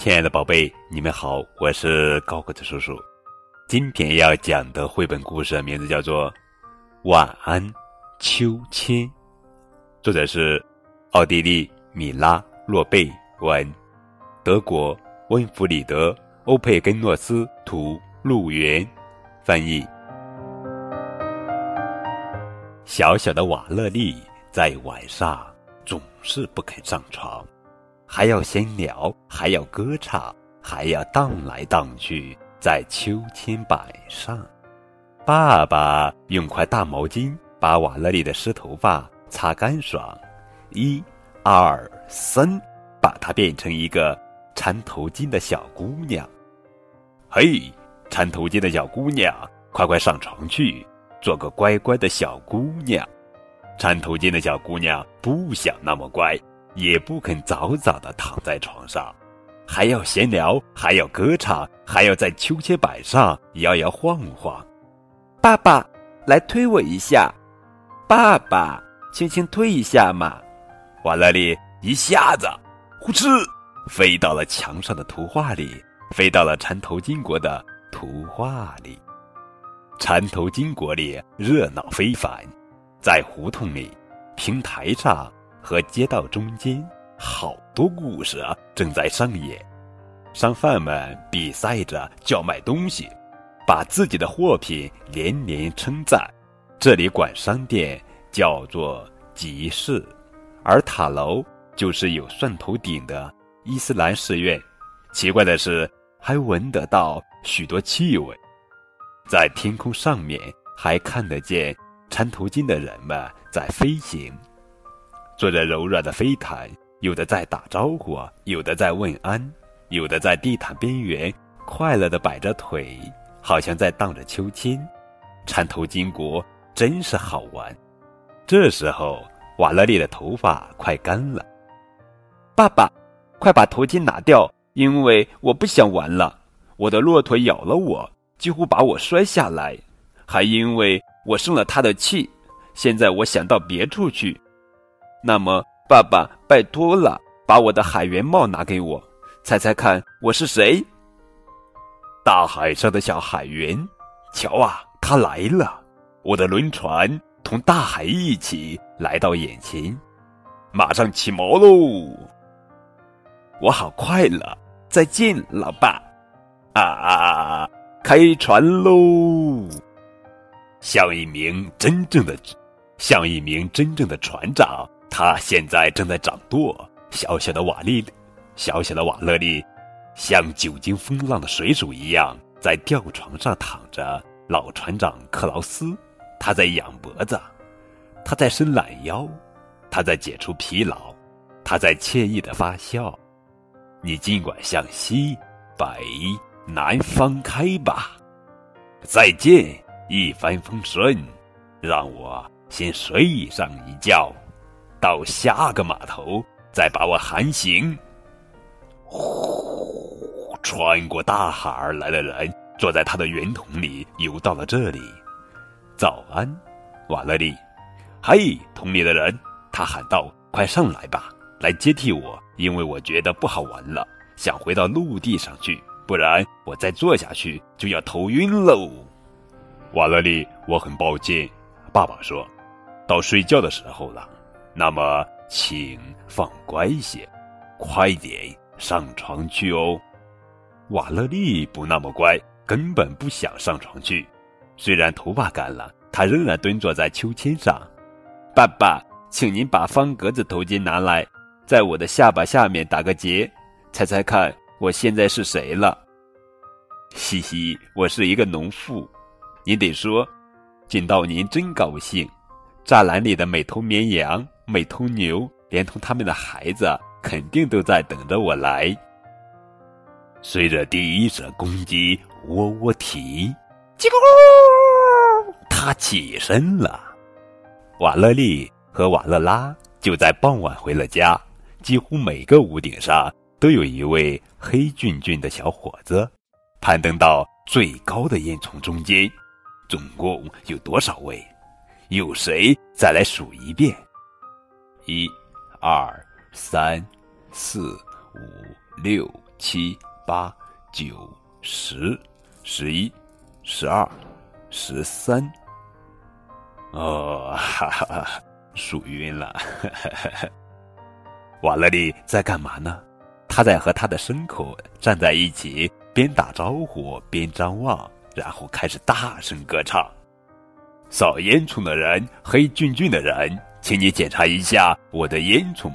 亲爱的宝贝，你们好，我是高个子叔叔。今天要讲的绘本故事名字叫做《晚安，秋千》，作者是奥地利米拉洛贝文，德国温弗里德欧佩根诺斯图陆源翻译。小小的瓦勒利在晚上总是不肯上床。还要闲聊，还要歌唱，还要荡来荡去，在秋千板上。爸爸用块大毛巾把瓦勒里的湿头发擦干爽，一、二、三，把它变成一个缠头巾的小姑娘。嘿，缠头巾的小姑娘，快快上床去，做个乖乖的小姑娘。缠头巾的小姑娘不想那么乖。也不肯早早的躺在床上，还要闲聊，还要歌唱，还要在秋千板上摇摇晃晃。爸爸，来推我一下！爸爸，轻轻推一下嘛！瓦勒里一下子，呼哧，飞到了墙上的图画里，飞到了缠头巾国的图画里。缠头巾国里热闹非凡，在胡同里，平台上。和街道中间，好多故事啊正在上演。商贩们比赛着叫卖东西，把自己的货品连连称赞。这里管商店叫做集市，而塔楼就是有蒜头顶的伊斯兰寺院。奇怪的是，还闻得到许多气味。在天空上面，还看得见缠头巾的人们在飞行。坐着柔软的飞毯，有的在打招呼，有的在问安，有的在地毯边缘快乐地摆着腿，好像在荡着秋千。缠头巾国真是好玩。这时候，瓦勒利的头发快干了。爸爸，快把头巾拿掉，因为我不想玩了。我的骆驼咬了我，几乎把我摔下来，还因为我生了他的气。现在我想到别处去。那么，爸爸，拜托了，把我的海员帽拿给我。猜猜看，我是谁？大海上的小海员，瞧啊，他来了！我的轮船同大海一起来到眼前，马上起锚喽！我好快乐！再见，老爸！啊啊啊，开船喽！像一名真正的，像一名真正的船长。他现在正在掌舵，小小的瓦利，小小的瓦勒利，像久经风浪的水手一样，在吊床上躺着。老船长克劳斯，他在仰脖子，他在伸懒腰，他在解除疲劳，他在惬意的发笑。你尽管向西北南方开吧。再见，一帆风顺。让我先睡上一觉。到下个码头，再把我喊醒。呼，穿过大海而来的人坐在他的圆筒里游到了这里。早安，瓦勒利。嘿，桶里的人，他喊道：“快上来吧，来接替我，因为我觉得不好玩了，想回到陆地上去，不然我再坐下去就要头晕喽。”瓦勒利，我很抱歉，爸爸说，到睡觉的时候了。那么，请放乖些，快点上床去哦。瓦勒利不那么乖，根本不想上床去。虽然头发干了，他仍然蹲坐在秋千上。爸爸，请您把方格子头巾拿来，在我的下巴下面打个结。猜猜看，我现在是谁了？嘻嘻，我是一个农妇。您得说，见到您真高兴。栅栏里的每头绵羊。每头牛，连同他们的孩子，肯定都在等着我来。随着第一声公鸡喔喔啼，叽咕，他起身了。瓦勒利和瓦勒拉就在傍晚回了家。几乎每个屋顶上都有一位黑俊俊的小伙子，攀登到最高的烟囱中间。总共有多少位？有谁再来数一遍？一、二、三、四、五、六、七、八、九、十、十一、十二、十三。哦，哈哈哈，数晕了。瓦勒利在干嘛呢？他在和他的牲口站在一起，边打招呼边张望，然后开始大声歌唱。扫烟囱的人，黑俊俊的人，请你检查一下我的烟囱。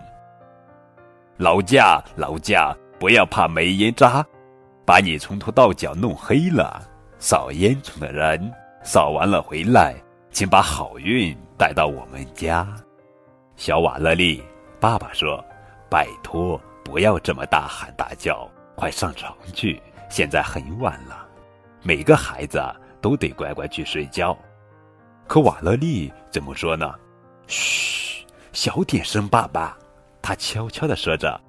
劳驾，劳驾，不要怕煤烟渣，把你从头到脚弄黑了。扫烟囱的人，扫完了回来，请把好运带到我们家。小瓦勒利，爸爸说：“拜托，不要这么大喊大叫，快上床去，现在很晚了，每个孩子都得乖乖去睡觉。”可瓦勒利怎么说呢？嘘，小点声，爸爸。他悄悄地说着：“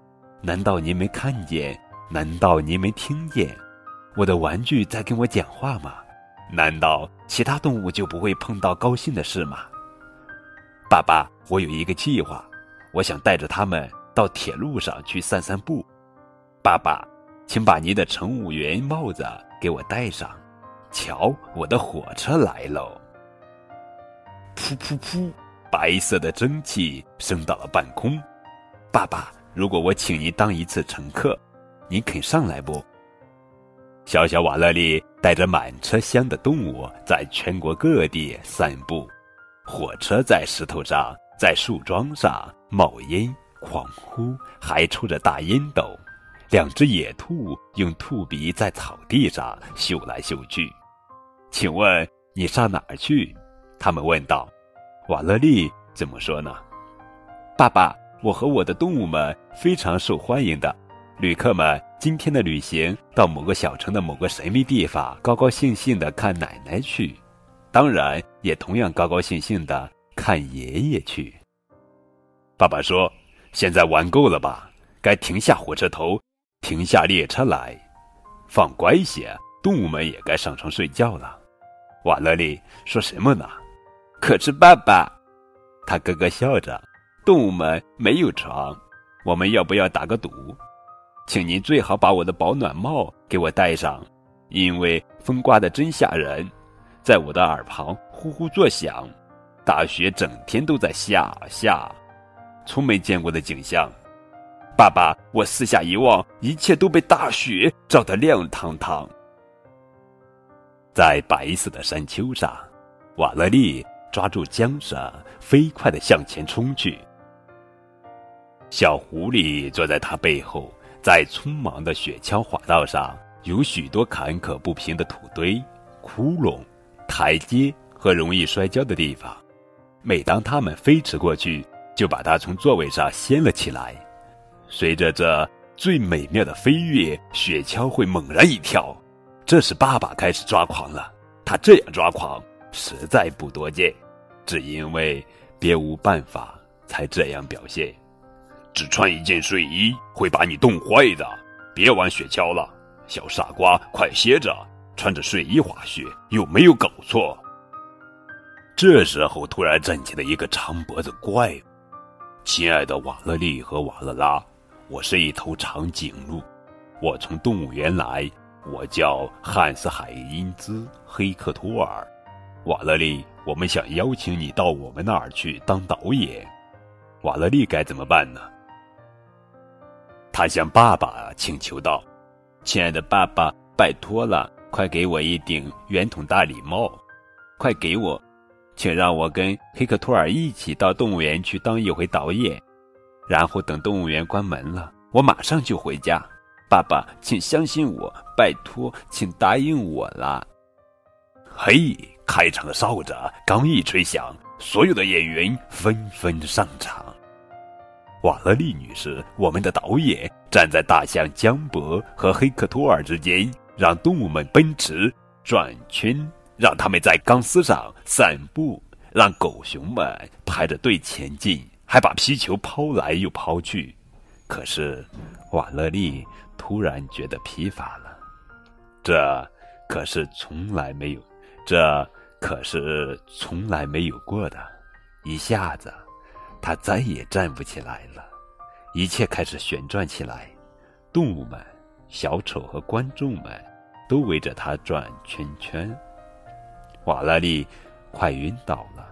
难道您没看见？难道您没听见？我的玩具在跟我讲话吗？难道其他动物就不会碰到高兴的事吗？”爸爸，我有一个计划，我想带着他们到铁路上去散散步。爸爸，请把您的乘务员帽子给我戴上。瞧，我的火车来喽！噗噗噗！白色的蒸汽升到了半空。爸爸，如果我请您当一次乘客，您肯上来不？小小瓦勒利带着满车厢的动物在全国各地散步。火车在石头上，在树桩上冒烟、狂呼，还抽着大烟斗。两只野兔用兔鼻在草地上嗅来嗅去。请问你上哪儿去？他们问道：“瓦勒利怎么说呢？”爸爸，我和我的动物们非常受欢迎的。旅客们今天的旅行到某个小城的某个神秘地方，高高兴兴的看奶奶去，当然也同样高高兴兴的看爷爷去。爸爸说：“现在玩够了吧？该停下火车头，停下列车来，放乖些，动物们也该上床睡觉了。”瓦勒利说什么呢？可是爸爸，他咯咯笑着。动物们没有床，我们要不要打个赌？请您最好把我的保暖帽给我戴上，因为风刮得真吓人，在我的耳旁呼呼作响。大雪整天都在下下，从没见过的景象。爸爸，我四下一望，一切都被大雪照得亮堂堂。在白色的山丘上，瓦勒利。抓住缰绳，飞快地向前冲去。小狐狸坐在他背后，在匆忙的雪橇滑道上，有许多坎坷不平的土堆、窟窿、台阶和容易摔跤的地方。每当他们飞驰过去，就把他从座位上掀了起来。随着这最美妙的飞跃，雪橇会猛然一跳。这时，爸爸开始抓狂了。他这样抓狂，实在不多见。只因为别无办法才这样表现，只穿一件睡衣会把你冻坏的。别玩雪橇了，小傻瓜，快歇着！穿着睡衣滑雪有没有搞错？这时候突然站起了一个长脖子怪物。亲爱的瓦勒利和瓦勒拉，我是一头长颈鹿，我从动物园来，我叫汉斯海因兹黑克托尔。瓦勒利，我们想邀请你到我们那儿去当导演。瓦勒利该怎么办呢？他向爸爸请求道：“亲爱的爸爸，拜托了，快给我一顶圆筒大礼帽，快给我，请让我跟黑克托尔一起到动物园去当一回导演。然后等动物园关门了，我马上就回家。爸爸，请相信我，拜托，请答应我啦。”嘿。开场的哨子刚一吹响，所有的演员纷纷上场。瓦勒利女士，我们的导演站在大象江博和黑克托尔之间，让动物们奔驰、转圈，让他们在钢丝上散步，让狗熊们排着队前进，还把皮球抛来又抛去。可是，瓦勒利突然觉得疲乏了。这可是从来没有，这。可是从来没有过的，一下子，他再也站不起来了。一切开始旋转起来，动物们小丑和观众们都围着他转圈圈。瓦拉利快晕倒了，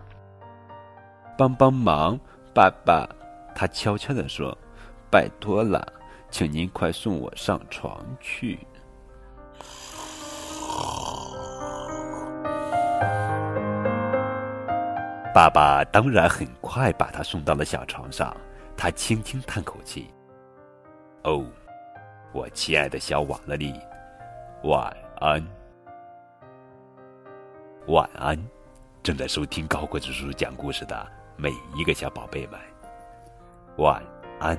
帮帮忙，爸爸！他悄悄地说：“拜托了，请您快送我上床去。”爸爸当然很快把他送到了小床上，他轻轻叹口气：“哦，我亲爱的小瓦勒利，晚安，晚安！正在收听高个子叔叔讲故事的每一个小宝贝们，晚安。”